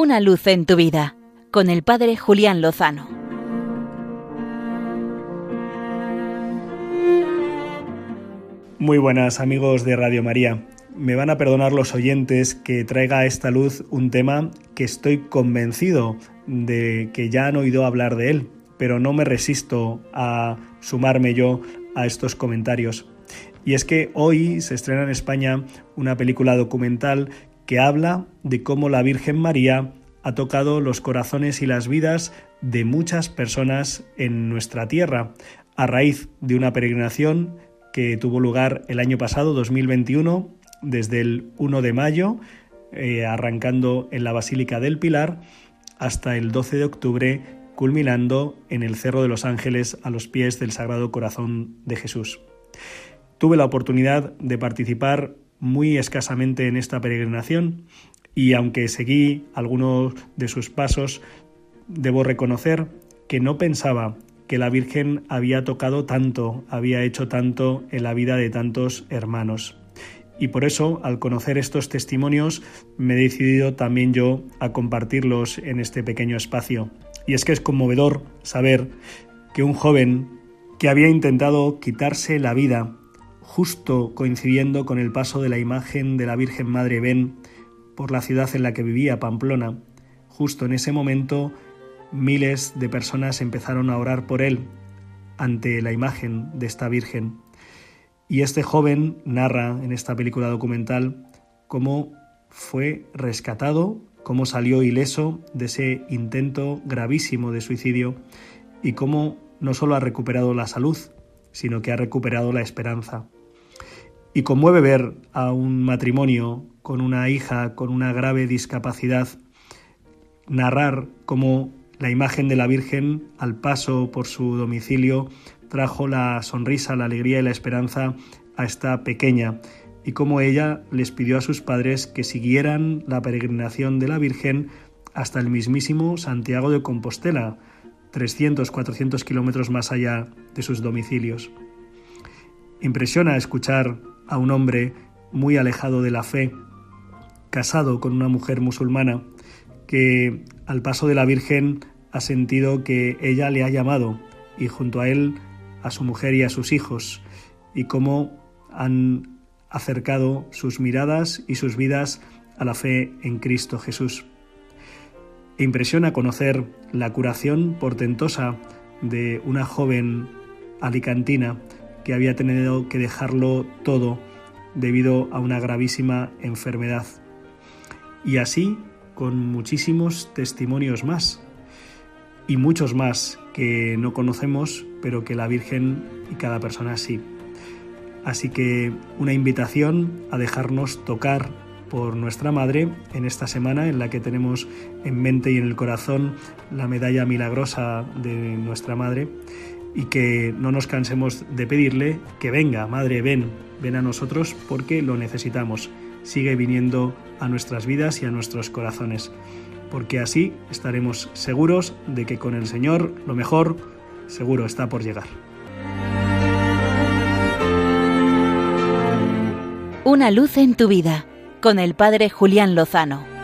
Una luz en tu vida con el Padre Julián Lozano. Muy buenas amigos de Radio María. Me van a perdonar los oyentes que traiga a esta luz un tema que estoy convencido de que ya han oído hablar de él, pero no me resisto a sumarme yo a estos comentarios. Y es que hoy se estrena en España una película documental que habla de cómo la Virgen María ha tocado los corazones y las vidas de muchas personas en nuestra tierra, a raíz de una peregrinación que tuvo lugar el año pasado, 2021, desde el 1 de mayo, eh, arrancando en la Basílica del Pilar, hasta el 12 de octubre, culminando en el Cerro de los Ángeles a los pies del Sagrado Corazón de Jesús. Tuve la oportunidad de participar muy escasamente en esta peregrinación y aunque seguí algunos de sus pasos, debo reconocer que no pensaba que la Virgen había tocado tanto, había hecho tanto en la vida de tantos hermanos. Y por eso, al conocer estos testimonios, me he decidido también yo a compartirlos en este pequeño espacio. Y es que es conmovedor saber que un joven que había intentado quitarse la vida justo coincidiendo con el paso de la imagen de la Virgen Madre Ben por la ciudad en la que vivía, Pamplona. Justo en ese momento, miles de personas empezaron a orar por él ante la imagen de esta Virgen. Y este joven narra en esta película documental cómo fue rescatado, cómo salió ileso de ese intento gravísimo de suicidio y cómo no solo ha recuperado la salud, sino que ha recuperado la esperanza. Y conmueve ver a un matrimonio con una hija con una grave discapacidad narrar cómo la imagen de la Virgen al paso por su domicilio trajo la sonrisa, la alegría y la esperanza a esta pequeña y cómo ella les pidió a sus padres que siguieran la peregrinación de la Virgen hasta el mismísimo Santiago de Compostela, 300, 400 kilómetros más allá de sus domicilios. Impresiona escuchar a un hombre muy alejado de la fe, casado con una mujer musulmana, que al paso de la Virgen ha sentido que ella le ha llamado y junto a él a su mujer y a sus hijos, y cómo han acercado sus miradas y sus vidas a la fe en Cristo Jesús. E impresiona conocer la curación portentosa de una joven alicantina que había tenido que dejarlo todo debido a una gravísima enfermedad. Y así con muchísimos testimonios más y muchos más que no conocemos, pero que la Virgen y cada persona sí. Así que una invitación a dejarnos tocar por nuestra Madre en esta semana en la que tenemos en mente y en el corazón la medalla milagrosa de nuestra Madre y que no nos cansemos de pedirle que venga, Madre, ven, ven a nosotros porque lo necesitamos. Sigue viniendo a nuestras vidas y a nuestros corazones, porque así estaremos seguros de que con el Señor lo mejor seguro está por llegar. Una luz en tu vida con el Padre Julián Lozano.